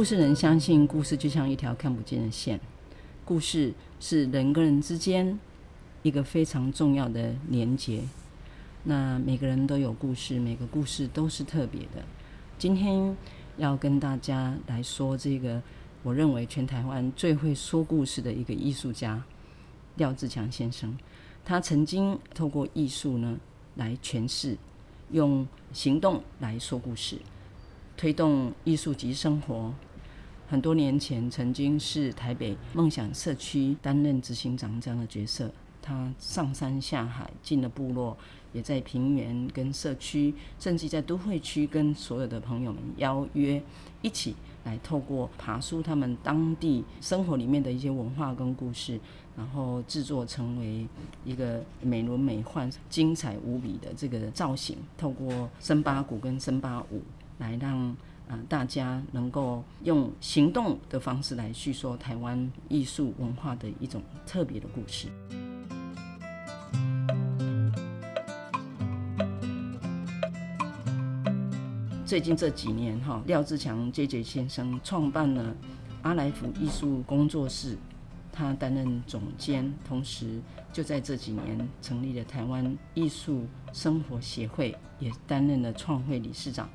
故事人相信，故事就像一条看不见的线，故事是人跟人之间一个非常重要的连结。那每个人都有故事，每个故事都是特别的。今天要跟大家来说这个，我认为全台湾最会说故事的一个艺术家廖志强先生。他曾经透过艺术呢来诠释，用行动来说故事。推动艺术及生活，很多年前曾经是台北梦想社区担任执行长这样的角色。他上山下海，进了部落，也在平原跟社区，甚至在都会区跟所有的朋友们邀约，一起来透过爬梳他们当地生活里面的一些文化跟故事，然后制作成为一个美轮美奂、精彩无比的这个造型。透过森巴鼓跟森巴舞。来让大家能够用行动的方式来叙说台湾艺术文化的一种特别的故事。最近这几年哈，廖志强 JJ 先生创办了阿来福艺术工作室，他担任总监，同时就在这几年成立了台湾艺术生活协会，也担任了创会理事长。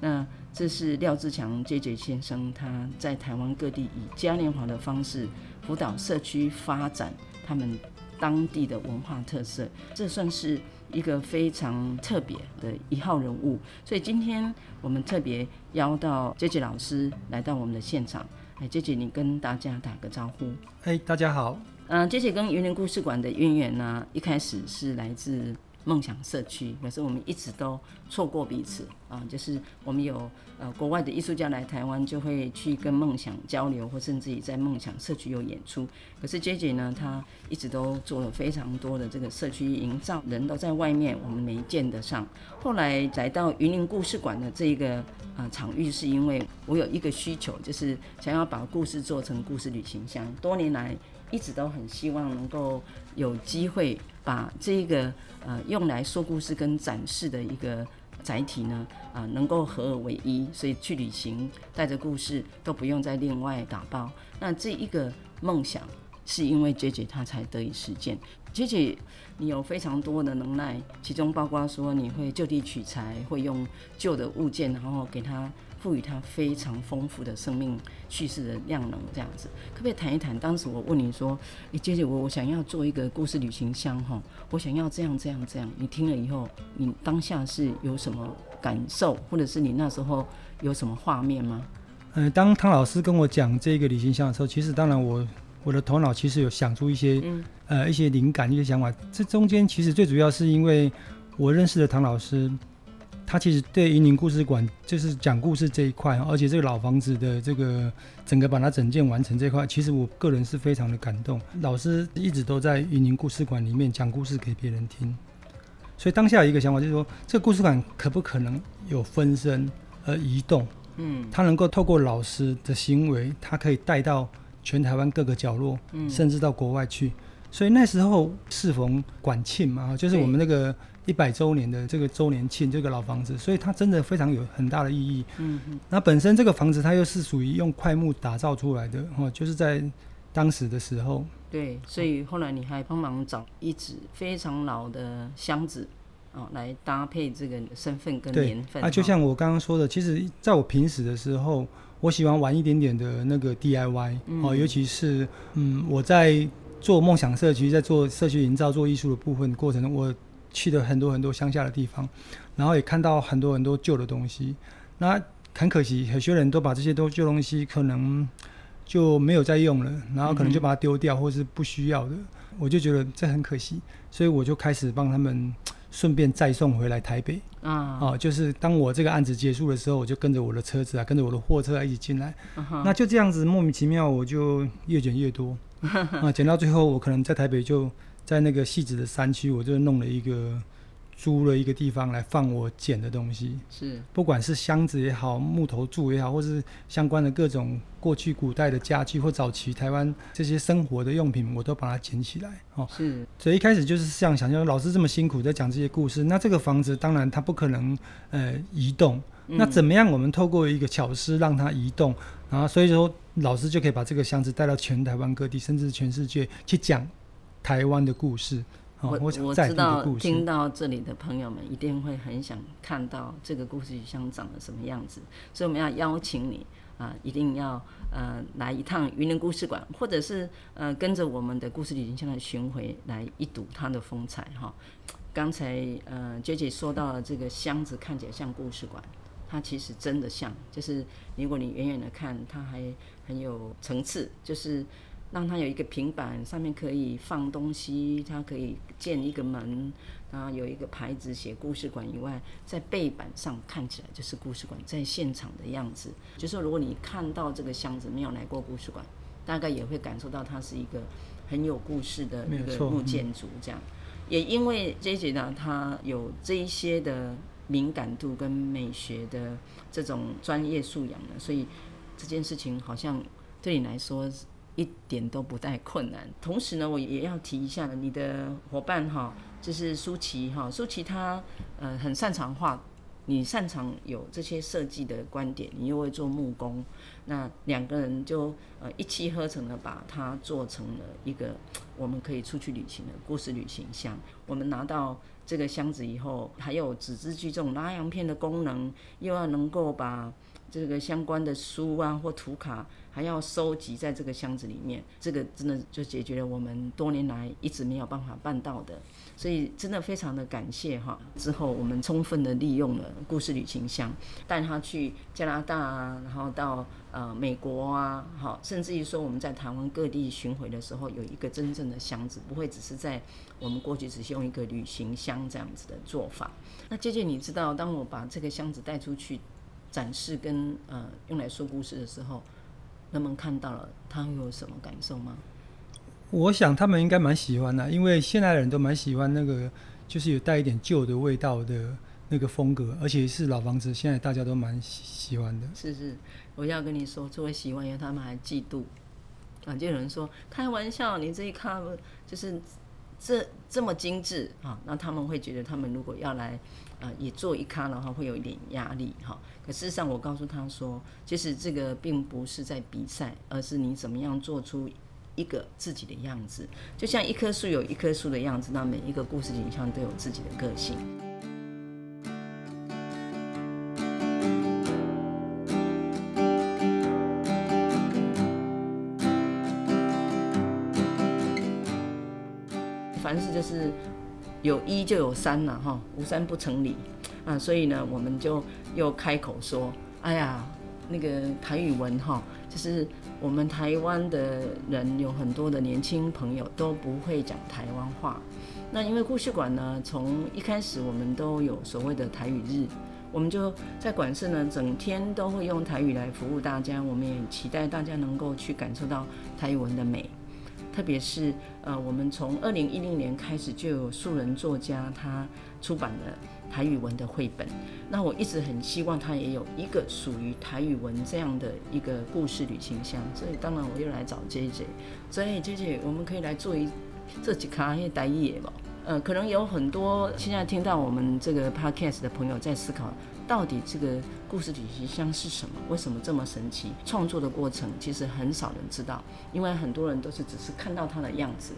那这是廖志强 JJ 先生，他在台湾各地以嘉年华的方式辅导社区发展他们当地的文化特色，这算是一个非常特别的一号人物。所以今天我们特别邀到 JJ 老师来到我们的现场。哎，JJ，你跟大家打个招呼。哎，大家好。嗯，JJ 跟云林故事馆的渊源呢，一开始是来自。梦想社区，可是我们一直都错过彼此啊。就是我们有呃国外的艺术家来台湾，就会去跟梦想交流，或甚至于在梦想社区有演出。可是 JJ 呢，他一直都做了非常多的这个社区营造，人都在外面，我们没见得上。后来来到云林故事馆的这一个啊、呃、场域，是因为我有一个需求，就是想要把故事做成故事旅行箱。多年来一直都很希望能够有机会。把这一个呃用来说故事跟展示的一个载体呢啊、能够合而为一，所以去旅行带着故事都不用再另外打包。那这一个梦想是因为 JJ 他才得以实践。JJ 你有非常多的能耐，其中包括说你会就地取材，会用旧的物件，然后给它。赋予它非常丰富的生命叙事的量能，这样子，可不可以谈一谈？当时我问你说：“哎，姐姐，我我想要做一个故事旅行箱，哈，我想要这样这样这样。”你听了以后，你当下是有什么感受，或者是你那时候有什么画面吗？嗯，当汤老师跟我讲这个旅行箱的时候，其实当然我我的头脑其实有想出一些、嗯、呃一些灵感、一些想法。这中间其实最主要是因为我认识的唐老师。他其实对云林故事馆就是讲故事这一块，而且这个老房子的这个整个把它整建完成这块，其实我个人是非常的感动。老师一直都在云林故事馆里面讲故事给别人听，所以当下有一个想法就是说，这个故事馆可不可能有分身而移动？嗯，他能够透过老师的行为，他可以带到全台湾各个角落，甚至到国外去。所以那时候适逢馆庆嘛，就是我们那个。一百周年的这个周年庆，这个老房子，所以它真的非常有很大的意义。嗯嗯。那本身这个房子它又是属于用块木打造出来的哦，就是在当时的时候。对，所以后来你还帮忙找一纸非常老的箱子，哦，来搭配这个身份跟年份。啊，就像我刚刚说的，其实在我平时的时候，我喜欢玩一点点的那个 DIY，嗯，哦，尤其是嗯，我在做梦想社区，在做社区营造、做艺术的部分过程中，我去了很多很多乡下的地方，然后也看到很多很多旧的东西。那很可惜，很些人都把这些都旧东西可能。就没有再用了，然后可能就把它丢掉，或是不需要的，嗯、我就觉得这很可惜，所以我就开始帮他们顺便再送回来台北。啊，哦，就是当我这个案子结束的时候，我就跟着我的车子啊，跟着我的货车啊一起进来。Uh. 那就这样子莫名其妙，我就越捡越多 啊，捡到最后，我可能在台北就在那个细致的山区，我就弄了一个。租了一个地方来放我捡的东西，是不管是箱子也好，木头柱也好，或是相关的各种过去古代的家具或早期台湾这些生活的用品，我都把它捡起来。哦，是。所以一开始就是这样想，像老师这么辛苦在讲这些故事，那这个房子当然它不可能呃移动，嗯、那怎么样我们透过一个巧思让它移动，然后所以说老师就可以把这个箱子带到全台湾各地，甚至全世界去讲台湾的故事。我我知道，听到这里的朋友们一定会很想看到这个故事语箱长得什么样子，所以我们要邀请你啊、呃，一定要呃来一趟云林故事馆，或者是呃跟着我们的故事旅行箱的巡回来一睹它的风采哈。刚才呃 JJ 说到了这个箱子看起来像故事馆，它其实真的像，就是如果你远远的看，它还很有层次，就是。让它有一个平板，上面可以放东西，它可以建一个门，然后有一个牌子写故事馆以外，在背板上看起来就是故事馆在现场的样子。就是说如果你看到这个箱子没有来过故事馆，大概也会感受到它是一个很有故事的一个木建筑。这样，也因为 JJ 呢，他有这一些的敏感度跟美学的这种专业素养呢，所以这件事情好像对你来说。一点都不带困难。同时呢，我也要提一下你的伙伴哈，就是舒淇哈。舒淇她呃很擅长画，你擅长有这些设计的观点，你又会做木工，那两个人就呃一气呵成的把它做成了一个我们可以出去旅行的故事旅行箱。我们拿到这个箱子以后，还有纸质具这种拉洋片的功能，又要能够把这个相关的书啊或图卡。还要收集在这个箱子里面，这个真的就解决了我们多年来一直没有办法办到的，所以真的非常的感谢哈。之后我们充分的利用了故事旅行箱，带他去加拿大啊，然后到呃美国啊，好，甚至于说我们在台湾各地巡回的时候，有一个真正的箱子，不会只是在我们过去只是用一个旅行箱这样子的做法。那接着你知道，当我把这个箱子带出去展示跟呃用来说故事的时候。人们看到了，他会有什么感受吗？我想他们应该蛮喜欢的，因为现在的人都蛮喜欢那个，就是有带一点旧的味道的那个风格，而且是老房子，现在大家都蛮喜欢的。是是，我要跟你说，除了喜欢，因为他们还嫉妒。啊，就有人说开玩笑，你这一卡就是这这么精致啊，那他们会觉得，他们如果要来。呃，也做一咖的话，会有一点压力哈。可事实上，我告诉他说，其实这个并不是在比赛，而是你怎么样做出一个自己的样子。就像一棵树有一棵树的样子，那每一个故事景象都有自己的个性。凡事就是。有一就有三了哈，无三不成礼啊，所以呢，我们就又开口说，哎呀，那个台语文哈，就是我们台湾的人有很多的年轻朋友都不会讲台湾话。那因为故事馆呢，从一开始我们都有所谓的台语日，我们就在馆舍呢，整天都会用台语来服务大家。我们也期待大家能够去感受到台语文的美。特别是呃，我们从二零一零年开始就有素人作家他出版了台语文的绘本。那我一直很希望他也有一个属于台语文这样的一个故事旅行箱。所以当然我又来找 JJ，所以 JJ 我们可以来做一这几卡些台语的吧。呃，可能有很多现在听到我们这个 podcast 的朋友在思考，到底这个故事旅行箱是什么？为什么这么神奇？创作的过程其实很少人知道，因为很多人都是只是看到它的样子，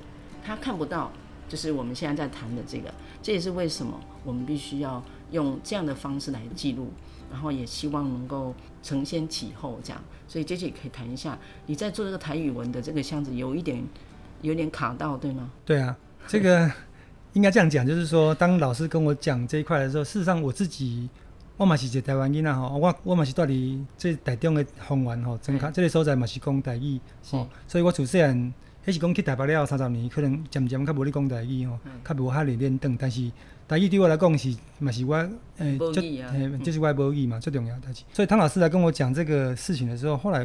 他看不到，就是我们现在在谈的这个。这也是为什么我们必须要用这样的方式来记录。然后也希望能够承先启后这样，所以姐姐也可以谈一下，你在做这个台语文的这个箱子有一点有点卡到，对吗？对啊，这个应该这样讲，就是说，当老师跟我讲这一块的时候，事实上我自己我嘛是一个台湾囡仔吼，我我嘛是住伫这台中的方圆吼，真卡这个所在嘛是讲台语吼，所以我自细还是讲去台北了三十年，可能渐渐较无咧讲台语吼，较无遐练练等，但是。台语对我来讲是，嘛是我，诶、欸，就，诶、欸，就是我母语嘛，最重要的代志。所以汤老师来跟我讲这个事情的时候，后来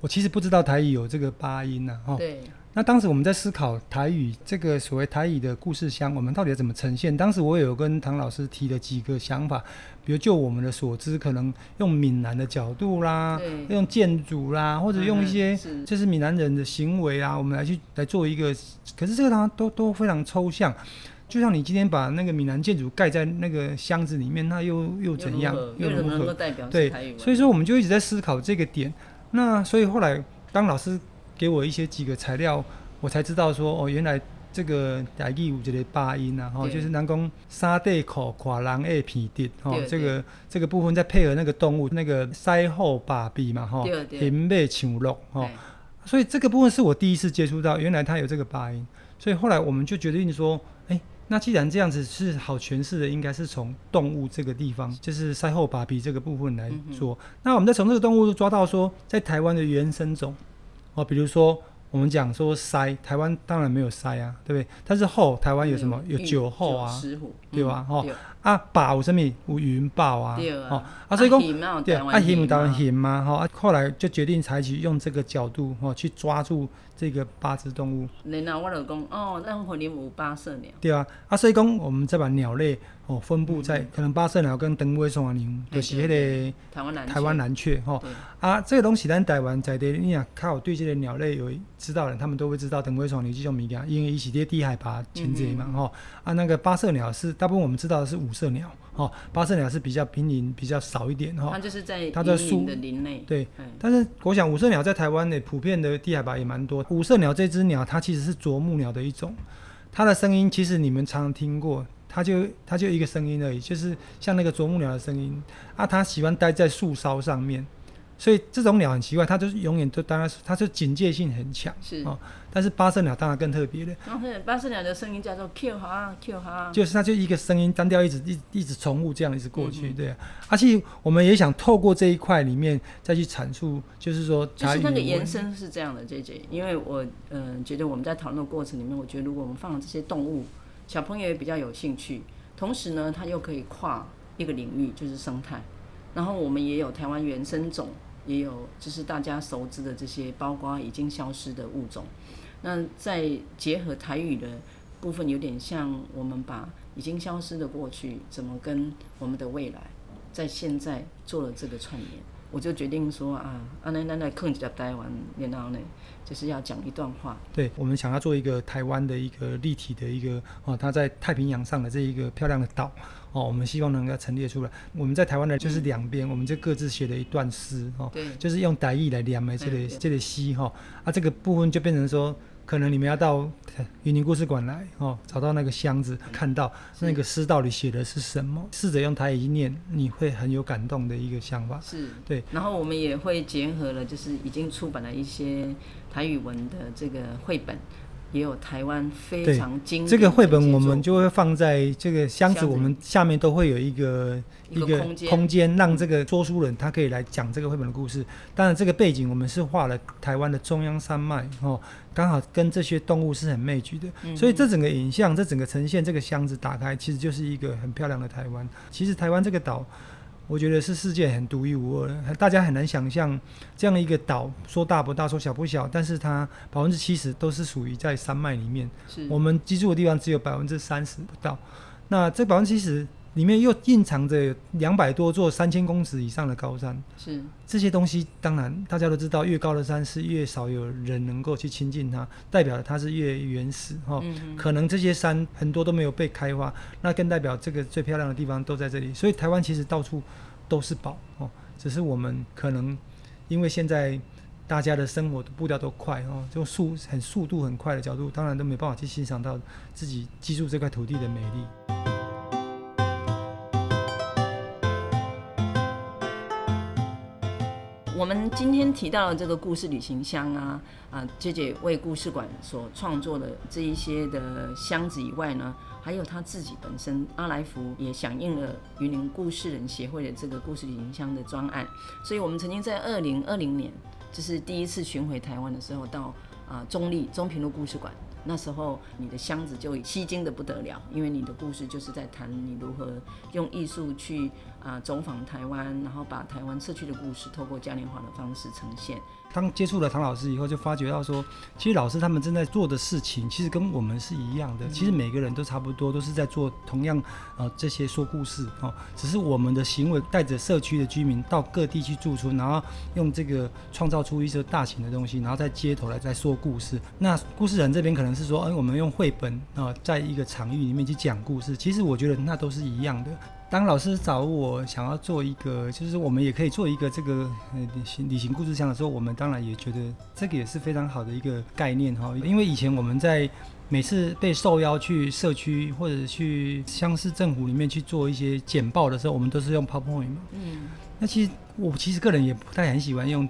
我其实不知道台语有这个八音呐，哈。对。那当时我们在思考台语这个所谓台语的故事箱，我们到底要怎么呈现？当时我也有跟唐老师提了几个想法，比如就我们的所知，可能用闽南的角度啦，用建筑啦，或者用一些就是闽南人的行为啊，我们来去来做一个。可是这个当然都都非常抽象。就像你今天把那个闽南建筑盖在那个箱子里面，那又又怎样？又如何？如何对，所以说我们就一直在思考这个点。那所以后来当老师给我一些几个材料，我才知道说哦，原来这个台语有这个八音啊，哈，就是南宫沙地口垮狼二皮地，哦，这个这个部分再配合那个动物那个腮后把臂嘛，哈，hình 尾像鹿，哈，所以这个部分是我第一次接触到，原来它有这个八音。所以后来我们就决定说，哎。那既然这样子是好诠释的，应该是从动物这个地方，就是腮后把鼻这个部分来做。嗯、那我们再从这个动物抓到说，在台湾的原生种，哦，比如说我们讲说塞，台湾当然没有塞啊，对不对？但是后台湾有什么？有酒后啊，对吧？哦。啊，豹有什么？有云豹啊，哦，啊，所以讲，对，啊，鱼有当然行嘛，哈，啊，后来就决定采取用这个角度，哦，去抓住这个八只动物。然后我就讲，哦，咱可能有八色鸟。对啊，啊，所以讲，我们再把鸟类哦分布在可能八色鸟跟长尾双羽牛，就是迄个台湾蓝雀，吼，啊，这个东西咱台湾在地，你若较有对这个鸟类有知道的人，他们都会知道长尾双羽牛这种物件，因为伊是在低海拔迁徙嘛，吼，啊，那个八色鸟是大部分我们知道的是五色鸟，哦，八色鸟是比较濒临，比较少一点，哈。它就是在它在树的林内。对，但是我想五色鸟在台湾呢普遍的低海拔也蛮多。五色鸟这只鸟，它其实是啄木鸟的一种，它的声音其实你们常常听过，它就它就一个声音而已，就是像那个啄木鸟的声音啊，它喜欢待在树梢上面。所以这种鸟很奇怪，它就是永远都当然是它就警戒性很强，是哦。但是八色鸟当然更特别了。哦，八色鸟的声音叫做 Q 哈 Q 哈，就是它就一个声音单调，一直一一直重复这样一直过去，对啊。而且我们也想透过这一块里面再去阐述，就是说，就是那个延伸是这样的，JJ。因为我嗯、呃、觉得我们在讨论的过程里面，我觉得如果我们放了这些动物，小朋友也比较有兴趣，同时呢，它又可以跨一个领域，就是生态。然后我们也有台湾原生种。也有就是大家熟知的这些，包括已经消失的物种。那再结合台语的部分，有点像我们把已经消失的过去，怎么跟我们的未来，在现在做了这个串联。我就决定说啊，啊那那那空在台湾，然后呢，就是要讲一段话。对，我们想要做一个台湾的一个立体的一个哦，它在太平洋上的这一个漂亮的岛。哦，我们希望能够陈列出来。我们在台湾呢，就是两边，嗯、我们就各自写了一段诗，哦，对就是用台语来念的这个这个诗，哈。啊，这个部分就变成说，可能你们要到云林故事馆来，哦，找到那个箱子，看到那个诗到底写的是什么，试着用台语念，你会很有感动的一个想法。是，对。然后我们也会结合了，就是已经出版了一些台语文的这个绘本。也有台湾非常经典这个绘本，我们就会放在这个箱子，我们下面都会有一个一个空间，让这个说书人他可以来讲这个绘本的故事。当然，这个背景我们是画了台湾的中央山脉，哦，刚好跟这些动物是很 match 的，所以这整个影像，这整个呈现，这个箱子打开，其实就是一个很漂亮的台湾。其实台湾这个岛。我觉得是世界很独一无二的，大家很难想象这样一个岛，说大不大，说小不小，但是它百分之七十都是属于在山脉里面。我们居住的地方只有百分之三十不到。那这百分之七十，里面又蕴藏着两百多座三千公尺以上的高山。是这些东西，当然大家都知道，越高的山是越少有人能够去亲近它，代表它是越原始哈。嗯嗯，可能这些山很多都没有被开发，那更代表这个最漂亮的地方都在这里。所以台湾其实到处都是宝哦，只是我们可能因为现在。大家的生活的步调都快哦，就速很速度很快的角度，当然都没办法去欣赏到自己居住这块土地的美丽。我们今天提到的这个故事旅行箱啊，啊，姐姐为故事馆所创作的这一些的箱子以外呢，还有他自己本身，阿来福也响应了云林故事人协会的这个故事旅行箱的专案，所以我们曾经在二零二零年。就是第一次巡回台湾的时候，到啊中立中平路故事馆，那时候你的箱子就吸睛的不得了，因为你的故事就是在谈你如何用艺术去啊走访台湾，然后把台湾社区的故事透过嘉年华的方式呈现。当接触了唐老师以后，就发觉到说，其实老师他们正在做的事情，其实跟我们是一样的。其实每个人都差不多，都是在做同样呃这些说故事哦。只是我们的行为带着社区的居民到各地去驻村，然后用这个创造出一些大型的东西，然后在街头来在说故事。那故事人这边可能是说，哎，我们用绘本啊，在一个场域里面去讲故事。其实我觉得那都是一样的。当老师找我想要做一个，就是我们也可以做一个这个呃旅行旅行故事箱的时候，我们当然也觉得这个也是非常好的一个概念哈。因为以前我们在每次被受邀去社区或者去乡市政府里面去做一些简报的时候，我们都是用 PowerPoint 嘛。嗯。那其实我其实个人也不太很喜欢用。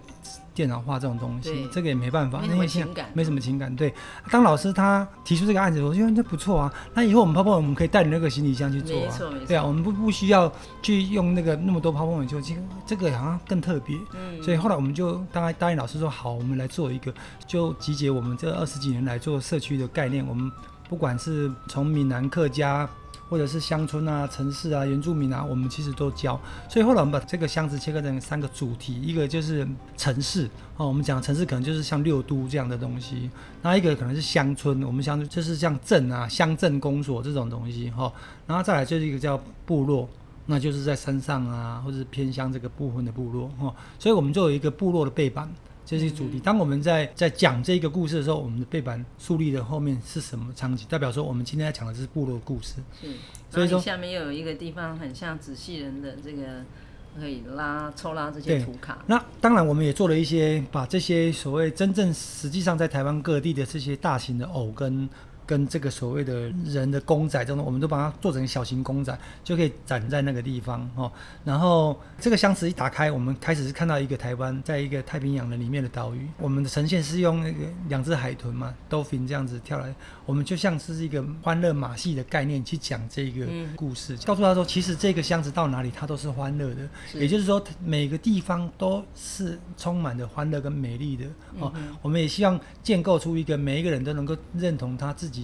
电脑画这种东西，这个也没办法，没什么情感，没什么情感。对，当老师他提出这个案子，我觉得这不错啊。那以后我们泡泡我们可以带你那个行李箱去做啊。对啊，我们不不需要去用那个那么多泡泡，就这个这个好像更特别。嗯。所以后来我们就大概答应老师说好，我们来做一个，就集结我们这二十几年来做社区的概念。我们不管是从闽南客家。或者是乡村啊、城市啊、原住民啊，我们其实都教。所以后来我们把这个箱子切割成三个主题，一个就是城市哦，我们讲城市可能就是像六都这样的东西；那一个可能是乡村，我们乡村就是像镇啊、乡镇公所这种东西哈。然后再来就是一个叫部落，那就是在山上啊，或者是偏乡这个部分的部落哈。所以我们就有一个部落的背板。这是主题。当我们在在讲这个故事的时候，我们的背板树立的后面是什么场景？代表说我们今天要讲的是部落故事。是，所以说下面又有一个地方很像纸细人的这个可以拉抽拉这些图卡。那当然，我们也做了一些把这些所谓真正实际上在台湾各地的这些大型的偶跟。跟这个所谓的人的公仔这种，我们都把它做成小型公仔，就可以展在那个地方哦。然后这个箱子一打开，我们开始是看到一个台湾在一个太平洋的里面的岛屿。我们的呈现是用那个两只海豚嘛，dolphin 这样子跳来，我们就像是一个欢乐马戏的概念去讲这个故事，告诉他说，其实这个箱子到哪里它都是欢乐的，也就是说每个地方都是充满着欢乐跟美丽的哦。我们也希望建构出一个每一个人都能够认同他自己。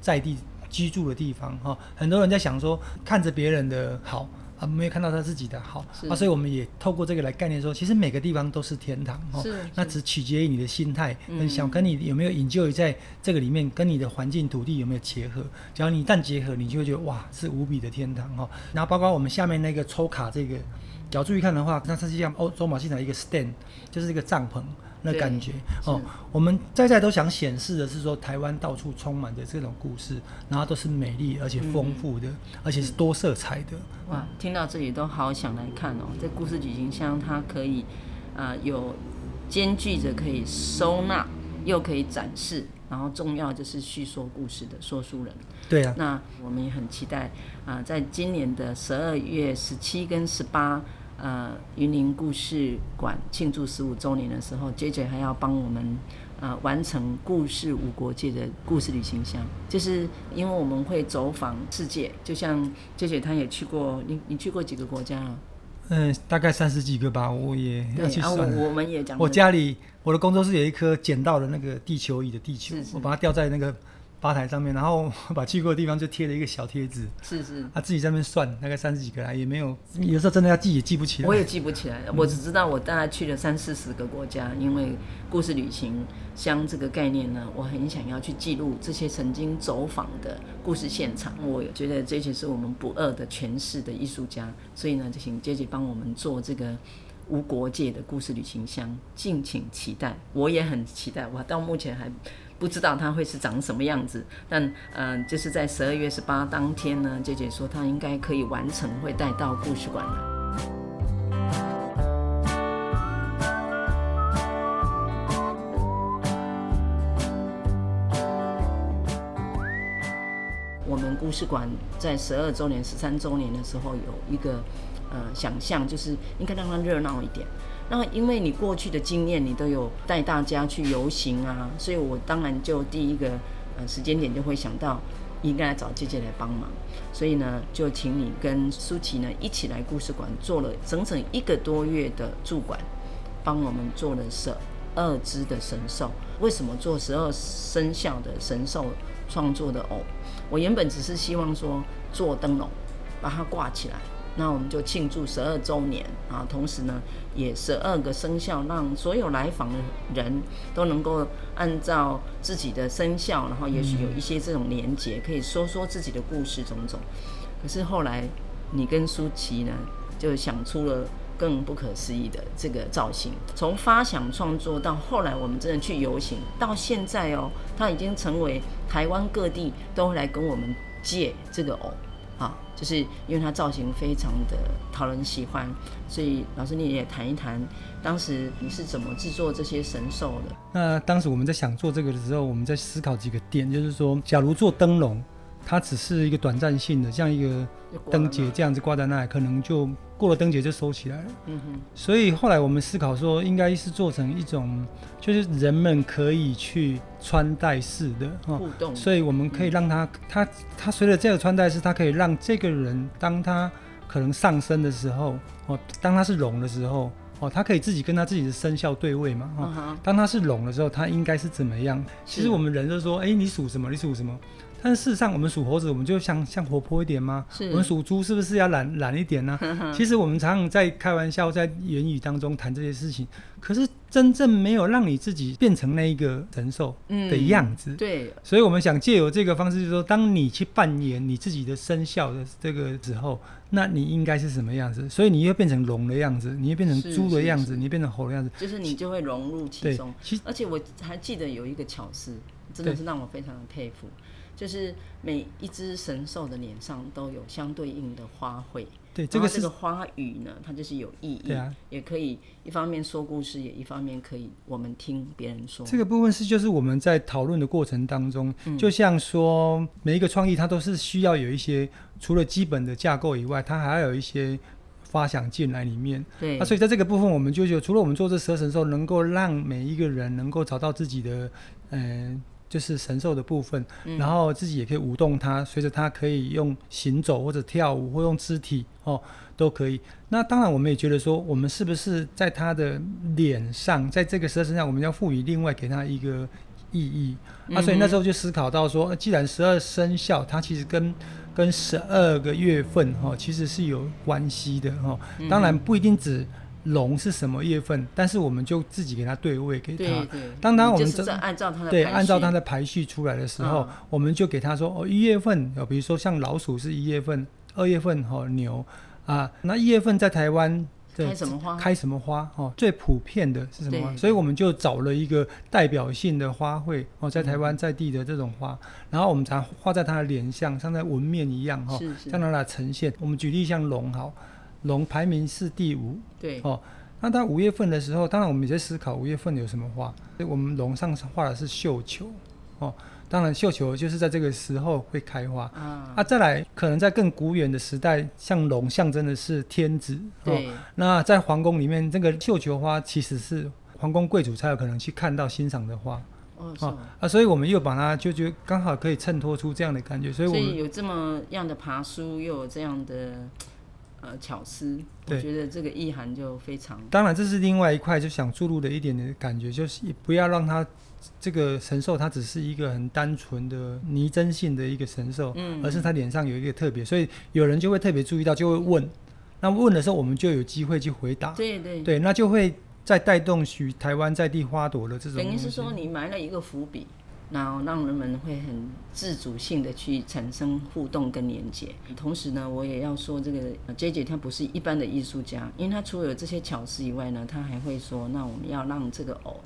在地居住的地方哈，很多人在想说，看着别人的好啊，没有看到他自己的好啊，所以我们也透过这个来概念说，其实每个地方都是天堂哈，那只取决于你的心态，跟想跟你有没有 enjoy 在这个里面，跟你的环境土地有没有结合，只要你一旦结合，你就会觉得哇，是无比的天堂哈。然后包括我们下面那个抽卡这个，只要注意看的话，那它是像欧洲马戏团一个 stand，就是一个帐篷。那感觉哦，我们在在都想显示的是说，台湾到处充满着这种故事，然后都是美丽而且丰富的，嗯、而且是多色彩的。哇，听到这里都好想来看哦！这故事旅行箱它可以啊、呃，有兼具着可以收纳，又可以展示，然后重要就是叙说故事的说书人。对啊，那我们也很期待啊、呃，在今年的十二月十七跟十八。呃，云林故事馆庆祝十五周年的时候，JJ 还要帮我们呃完成故事无国界的故事旅行箱，就是因为我们会走访世界，就像 JJ 他也去过，你你去过几个国家啊？嗯，大概三十几个吧，我也要去算。啊、我，我们也讲，我家里我的工作室有一颗捡到的那个地球仪的地球，我把它吊在那个吧台上面，然后把去过的地方就贴了一个小贴纸，是是，他、啊、自己在那边算，大概三十几个来，也没有，有时候真的要记也记不起来。我也记不起来，我只知道我大概去了三四十个国家，因为故事旅行箱这个概念呢，我很想要去记录这些曾经走访的故事现场。我觉得这些是我们不二的诠释的艺术家，所以呢，就请杰姐帮我们做这个。无国界的故事旅行箱，敬请期待。我也很期待，我到目前还不知道它会是长什么样子。但嗯、就是在十二月十八当天呢，姐姐说她应该可以完成，会带到故事馆来。我们故事馆在十二周年、十三周年的时候有一个。呃，想象就是应该让它热闹一点。那因为你过去的经验，你都有带大家去游行啊，所以我当然就第一个呃时间点就会想到应该找姐姐来帮忙。所以呢，就请你跟舒淇呢一起来故事馆做了整整一个多月的驻馆，帮我们做了十二只的神兽。为什么做十二生肖的神兽创作的偶？我原本只是希望说做灯笼，把它挂起来。那我们就庆祝十二周年啊，同时呢，也十二个生肖，让所有来访的人都能够按照自己的生肖，然后也许有一些这种连结，可以说说自己的故事种种。可是后来，你跟舒淇呢，就想出了更不可思议的这个造型。从发想创作到后来，我们真的去游行，到现在哦，它已经成为台湾各地都会来跟我们借这个偶。好，就是因为它造型非常的讨人喜欢，所以老师你也谈一谈，当时你是怎么制作这些神兽的？那当时我们在想做这个的时候，我们在思考几个点，就是说，假如做灯笼，它只是一个短暂性的，像一个灯节这样子挂在那里，可能就。过了灯节就收起来了，嗯哼。所以后来我们思考说，应该是做成一种，就是人们可以去穿戴式的互动。所以我们可以让他，他，他随着这个穿戴式，他可以让这个人，当他可能上身的时候，哦，当他是龙的时候，哦，他可以自己跟他自己的生肖对位嘛，哦，当他是龙的时候，他应该是怎么样？其实我们人就说，哎，你属什么？你属什么？但是事实上，我们属猴子，我们就像像活泼一点吗？我们属猪，是不是要懒懒一点呢？其实我们常常在开玩笑，在言语当中谈这些事情。可是真正没有让你自己变成那一个神兽的样子。嗯、对。所以我们想借由这个方式，就是说，当你去扮演你自己的生肖的这个时候，那你应该是什么样子？所以你又变成龙的样子，你又变成猪的样子，你变成猴的样子。就是你就会融入其中。其而且我还记得有一个巧思，真的是让我非常的佩服。就是每一只神兽的脸上都有相对应的花卉，对，这个这个花语呢，它就是有意义，对啊，也可以一方面说故事，也一方面可以我们听别人说。这个部分是就是我们在讨论的过程当中，嗯，就像说每一个创意，它都是需要有一些除了基本的架构以外，它还要有一些发想进来里面。对，啊，所以在这个部分，我们就觉得除了我们做这十二神兽，能够让每一个人能够找到自己的，嗯，呃。就是神兽的部分，嗯，然后自己也可以舞动它，随着它可以用行走或者跳舞或用肢体哦，都可以。那当然，我们也觉得说，我们是不是在它的脸上，在这个十二生肖，我们要赋予另外给它一个意义。嗯、啊，所以那时候就思考到说，既然十二生肖它其实跟跟十二个月份哈、哦，其实是有关系的哈、哦。当然不一定只。龙是什么月份？但是我们就自己给它对位给它。当当我们这按照它的对按照它的排序出来的时候，嗯、我们就给它说哦，一月份比如说像老鼠是一月份，二月份哦牛啊，那一月份在台湾开什么花？开什么花？哦，最普遍的是什么花？所以我们就找了一个代表性的花卉哦，在台湾在地的这种花，嗯、然后我们才画在它的脸上，像在纹面一样哈，让它来呈现。我们举例像龙好。龙排名是第五，对哦。那到五月份的时候，当然我们也在思考五月份有什么花。我们龙上画的是绣球，哦，当然绣球就是在这个时候会开花。啊，啊再来可能在更古远的时代，像龙象征的是天子，对。哦，那在皇宫里面，这个绣球花其实是皇宫贵族才有可能去看到欣赏的花。哦，哦啊，所以我们又把它就觉得刚好可以衬托出这样的感觉，所以我们所以有这么样的爬书，又有这样的。呃巧思，我觉得这个意涵就非常。当然，这是另外一块就想注入的一点的感觉，就是不要让它这个神兽，它只是一个很单纯的拟真性的一个神兽，嗯，而是它脸上有一个特别，所以有人就会特别注意到，就会问。那问的时候，我们就有机会去回答。对对对，那就会再带动许台湾在地花朵的这种。等于是说，你埋了一个伏笔。然后让人们会很自主性的去产生互动跟连接。同时呢，我也要说，这个 JJ 他不是一般的艺术家，因为他除了有这些巧思以外呢，他还会说，那我们要让这个偶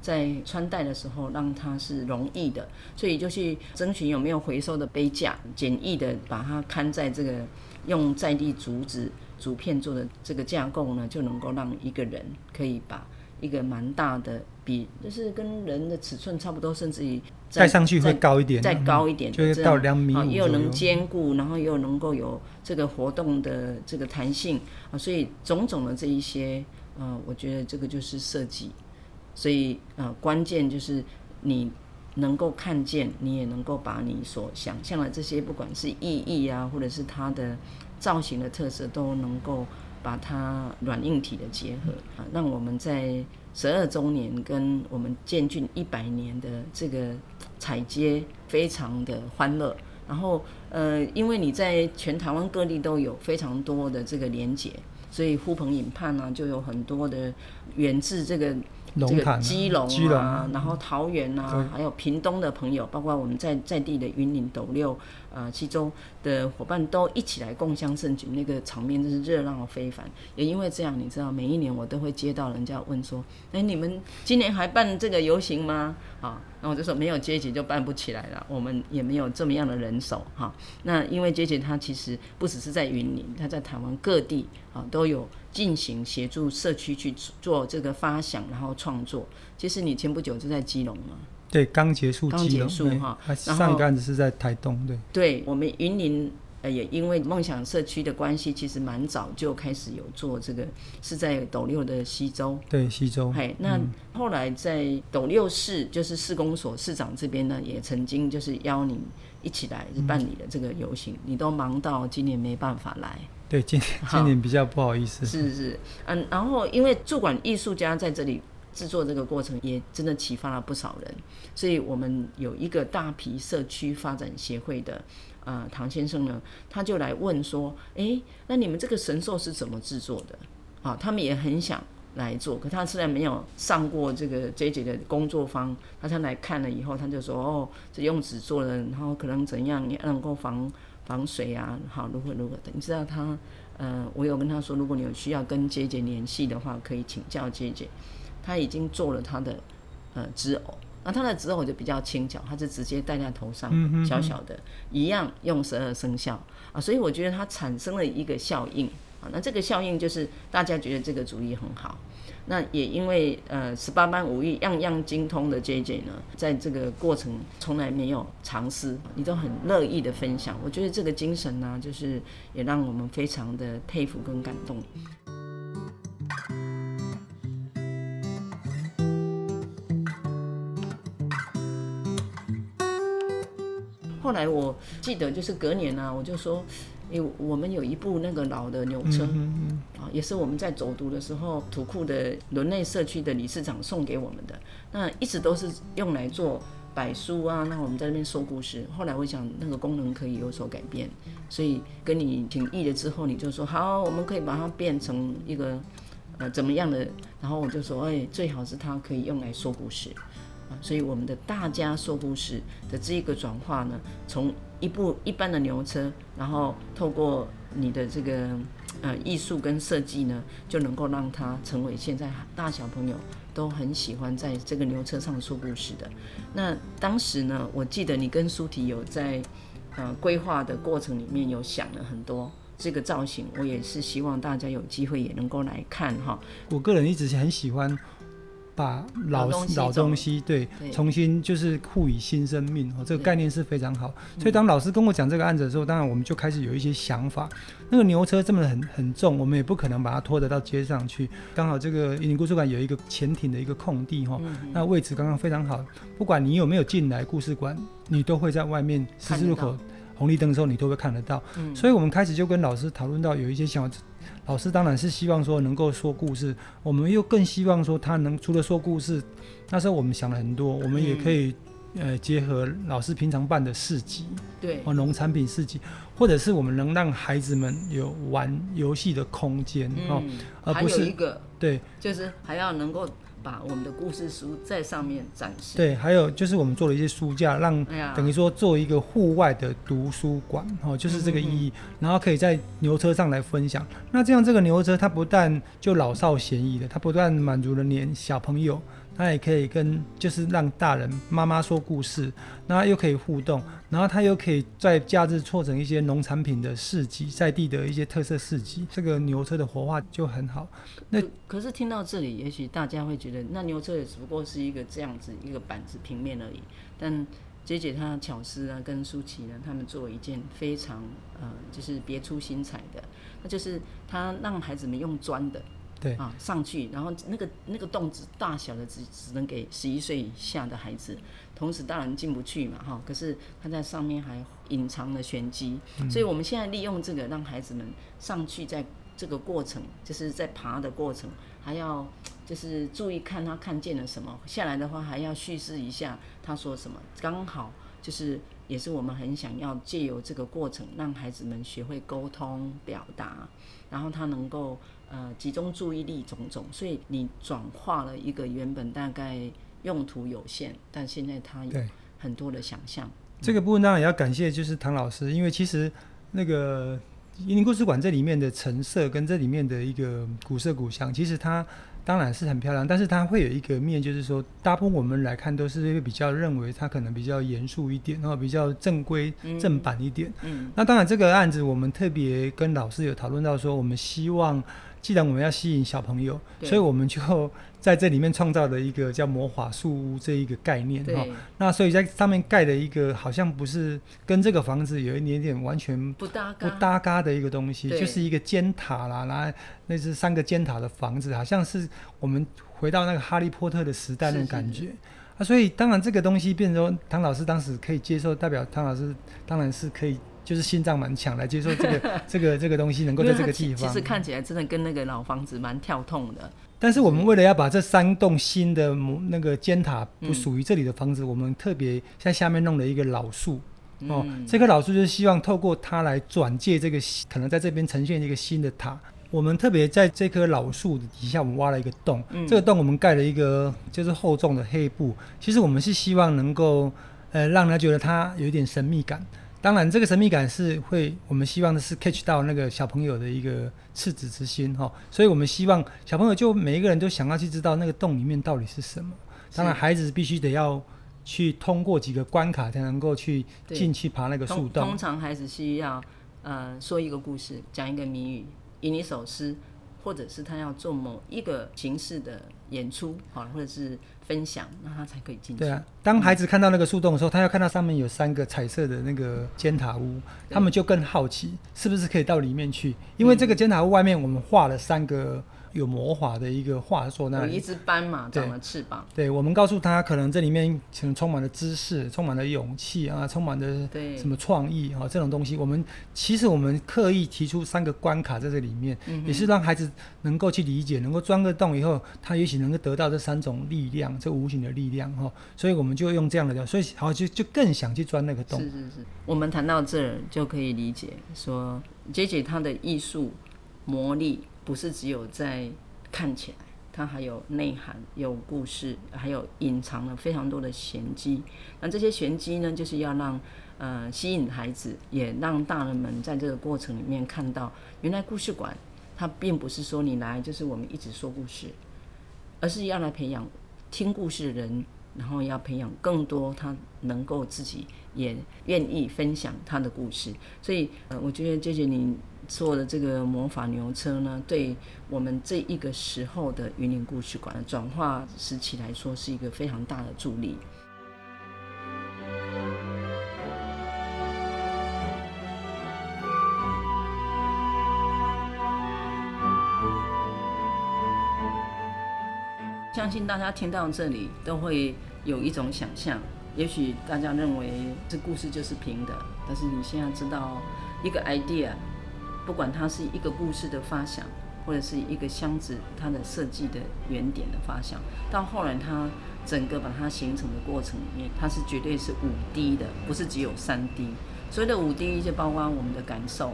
在穿戴的时候让它是容易的，所以就去征询有没有回收的杯架，简易的把它看在这个用在地竹子竹片做的这个架构呢，就能够让一个人可以把。一个蛮大的，比就是跟人的尺寸差不多，甚至于再上去会高一点，再高一点，就是到两米五，又能兼顾，然后又能够有这个活动的这个弹性啊，所以种种的这一些，呃，我觉得这个就是设计，所以呃，关键就是你能够看见，你也能够把你所想象的这些，不管是意义啊，或者是它的造型的特色，都能够。把它软硬体的结合啊，让我们在十二周年跟我们建郡一百年的这个踩街非常的欢乐。然后呃，因为你在全台湾各地都有非常多的这个连结，所以呼朋引伴呢，就有很多的源自这个。这个基隆啊，然后桃园啊，还有屏东的朋友，包括我们在在地的云林斗六、呃七州的伙伴，都一起来共襄盛举，那个场面真是热闹非凡。也因为这样，你知道，每一年我都会接到人家问说：“哎，你们今年还办这个游行吗？”啊，那我就说没有阶级就办不起来了，我们也没有这么样的人手哈。那因为阶级他其实不只是在云林，他在台湾各地啊都有。进行协助社区去做这个发想，然后创作。其实你前不久就在基隆嘛？对，刚结束基隆。刚结束哈。上一个案子是在台东，对。对，我们云林呃也因为梦想社区的关系，其实蛮早就开始有做这个，是在斗六的西周。对，西周。嘿，那后来在斗六市，就是市公所市长这边呢，也曾经就是邀你一起来办理了这个游行，嗯，你都忙到今年没办法来。对，今年 今年比较不好意思。是是，嗯，然后因为驻馆艺术家在这里制作这个过程，也真的启发了不少人，所以我们有一个大批社区发展协会的呃唐先生呢，他就来问说，哎，那你们这个神兽是怎么制作的？啊，他们也很想来做，可他虽然没有上过这个 JJ 的工作坊，他才来看了以后，他就说，哦，这用纸做的，然后可能怎样也能够防。防水啊，好，如何如何的，你知道他，呃，我有跟他说，如果你有需要跟姐姐联系的话，可以请教姐姐。他已经做了他的呃纸偶，那他的纸偶就比较轻巧，他是直接戴在头上，小小的，一样用十二生肖啊，所以我觉得它产生了一个效应啊，那这个效应就是大家觉得这个主意很好。那也因为呃十八般武艺样样精通的 JJ 呢，在这个过程从来没有藏私，你都很乐意的分享。我觉得这个精神呢，就是也让我们非常的佩服跟感动。后来我记得就是隔年呢、啊，我就说。因为我们有一部那个老的牛车，啊，也是我们在走读的时候，土库的伦内社区的理事长送给我们的。那一直都是用来做摆书啊，那我们在那边说故事。后来我想那个功能可以有所改变，所以跟你请意了之后，你就说好，我们可以把它变成一个呃怎么样的？然后我就说，哎，最好是它可以用来说故事啊。所以我们的大家说故事的这一个转化呢，从一部一般的牛车，然后透过你的这个呃艺术跟设计呢，就能够让它成为现在大小朋友都很喜欢在这个牛车上说故事的。那当时呢，我记得你跟舒娣有在呃规划的过程里面有想了很多这个造型，我也是希望大家有机会也能够来看哈。我个人一直很喜欢。把老老东西，对，对重新就是赋予新生命哦，这个概念是非常好。所以当老师跟我讲这个案子的时候，当然我们就开始有一些想法。那个牛车这么很很重，我们也不可能把它拖得到街上去。刚好这个云林故事馆有一个潜艇的一个空地哈，那位置刚刚非常好。不管你有没有进来故事馆，你都会在外面十字路口。红绿灯的时候，你都会看得到。嗯，所以我们开始就跟老师讨论到有一些想法，老师当然是希望说能够说故事，我们又更希望说他能除了说故事，那时候我们想了很多，我们也可以。呃，结合老师平常办的市集，对，哦，农产品市集，或者是我们能让孩子们有玩游戏的空间，嗯、哦，而不是一个，对，就是还要能够把我们的故事书在上面展示。对，还有就是我们做了一些书架，让、哎、等于说做一个户外的读书馆，哦，就是这个意义。嗯、然后可以在牛车上来分享。那这样这个牛车它不但就老少咸宜的，它不但满足了年小朋友。他也可以跟，就是让大人妈妈说故事，那又可以互动，然后他又可以在假日做成一些农产品的市集，在地的一些特色市集，这个牛车的活化就很好。那可，可是听到这里，也许大家会觉得，那牛车也只不过是一个这样子一个板子平面而已。但姐姐她巧思啊，跟舒淇呢，他们做了一件非常呃，就是别出心裁的，那就是他让孩子们用砖的。对啊，上去，然后那个那个洞子大小的只只能给十一岁以下的孩子，同时当然进不去嘛，哈。可是他在上面还隐藏了玄机，嗯，所以我们现在利用这个让孩子们上去，在这个过程就是在爬的过程，还要就是注意看他看见了什么，下来的话还要叙事一下他说什么，刚好就是也是我们很想要借由这个过程让孩子们学会沟通表达，然后他能够。呃，集中注意力种种，所以你转化了一个原本大概用途有限，但现在它有很多的想象。这个部分当然也要感谢，就是唐老师，因为其实那个云林故事馆这里面的陈设跟这里面的一个古色古香，其实它当然是很漂亮，但是它会有一个面，就是说大部分我们来看都是会比较认为它可能比较严肃一点，然后比较正规正版一点。嗯。那当然这个案子我们特别跟老师有讨论到说，我们希望。既然我们要吸引小朋友，所以我们就在这里面创造的一个叫魔法树屋这一个概念哈。那所以在上面盖的一个好像不是跟这个房子有一点点完全不搭不搭嘎的一个东西，就是一个尖塔啦，然后那是三个尖塔的房子，好像是我们回到那个哈利波特的时代那种感觉。是是是啊，所以当然这个东西变成说，唐老师当时可以接受，代表唐老师当然是可以。就是心脏蛮强来接受这个这个这个东西能够在这个地方，其实看起来真的跟那个老房子蛮跳痛的。但是我们为了要把这三栋新的那个尖塔不属于这里的房子，嗯、我们特别在下面弄了一个老树哦，嗯、这棵老树就是希望透过它来转借这个可能在这边呈现一个新的塔。我们特别在这棵老树底下，我们挖了一个洞，嗯、这个洞我们盖了一个就是厚重的黑布。其实我们是希望能够呃让他觉得它有一点神秘感。当然，这个神秘感是会，我们希望的是 catch 到那个小朋友的一个赤子之心哈，所以我们希望小朋友就每一个人都想要去知道那个洞里面到底是什么。当然，孩子必须得要去通过几个关卡才能够去进去爬那个树洞。通常孩子需要呃说一个故事，讲一个谜语，吟一首诗。或者是他要做某一个形式的演出，好，或者是分享，那他才可以进去。对啊，当孩子看到那个树洞的时候，他要看到上面有三个彩色的那个尖塔屋，他们就更好奇，是不是可以到里面去？因为这个尖塔屋外面我们画了三个。有魔法的一个画作，那里有一只斑马长了翅膀。对，对我们告诉他，可能这里面可能充满了知识，充满了勇气啊，充满了什么创意啊，这种东西。我们其实我们刻意提出三个关卡在这里面，嗯、也是让孩子能够去理解，能够钻个洞以后，他也许能够得到这三种力量，这无形的力量哈。所以我们就用这样的，所以好就就更想去钻那个洞。是是是，我们谈到这儿就可以理解说，杰杰他的艺术魔力。不是只有在看起来，它还有内涵，有故事，还有隐藏了非常多的玄机。那这些玄机呢，就是要让呃吸引孩子，也让大人们在这个过程里面看到，原来故事馆它并不是说你来就是我们一直说故事，而是要来培养听故事的人，然后要培养更多他能够自己也愿意分享他的故事。所以呃，我觉得谢谢你。做的这个魔法牛车呢，对我们这一个时候的云林故事馆的转化时期来说，是一个非常大的助力。相信大家听到这里都会有一种想象，也许大家认为这故事就是平的，但是你现在知道一个 idea，不管它是一个故事的发想，或者是一个箱子它的设计的原点的发想，到后来它整个把它形成的过程里面，它是绝对是五 D 的，不是只有三 D。所谓的五 D 就包括我们的感受。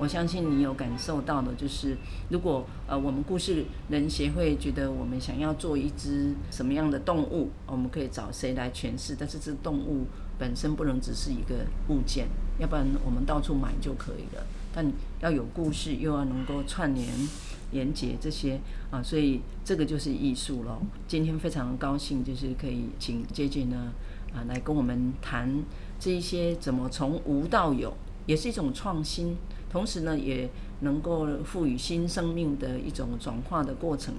我相信你有感受到的，就是如果呃我们故事人协会觉得我们想要做一只什么样的动物，我们可以找谁来诠释。但是这动物本身不能只是一个物件，要不然我们到处买就可以了。但要有故事，又要能够串联、连接这些啊，所以这个就是艺术咯。今天非常高兴，就是可以请 JJ 呢啊来跟我们谈这一些怎么从无到有，也是一种创新。同时呢，也能够赋予新生命的一种转化的过程，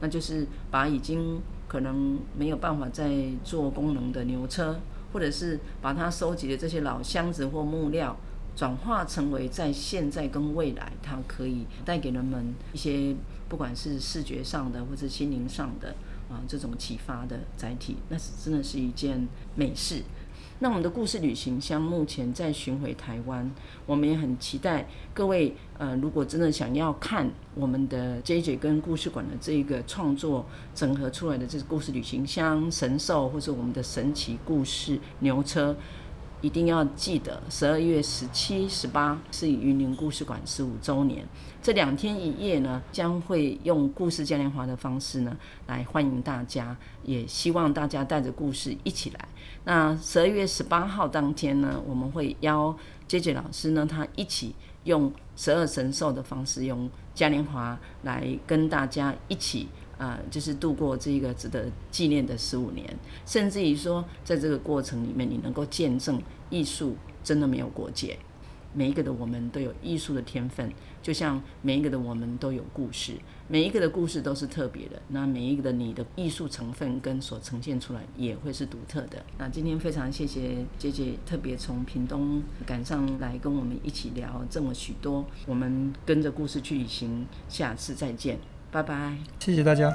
那就是把已经可能没有办法再做功能的牛车，或者是把它收集的这些老箱子或木料，转化成为在现在跟未来，它可以带给人们一些不管是视觉上的或者心灵上的啊这种启发的载体，那是真的是一件美事。那我们的故事旅行箱目前在巡回台湾，我们也很期待各位，呃，如果真的想要看我们的 JJ 跟故事馆的这一个创作整合出来的这个故事旅行箱神兽，或者我们的神奇故事牛车。一定要记得，十二月十七、十八是云林故事馆十五周年，这两天一夜呢，将会用故事嘉年华的方式呢来欢迎大家，也希望大家带着故事一起来。那十二月十八号当天呢，我们会邀 JJ 老师呢，他一起用十二神兽的方式，用嘉年华来跟大家一起。啊、呃，就是度过这个值得纪念的十五年，甚至于说，在这个过程里面，你能够见证艺术真的没有国界，每一个的我们都有艺术的天分，就像每一个的我们都有故事，每一个的故事都是特别的，那每一个的你的艺术成分跟所呈现出来也会是独特的。那今天非常谢谢姐姐特别从屏东赶上来跟我们一起聊这么许多，我们跟着故事去旅行，下次再见。拜拜，谢谢大家。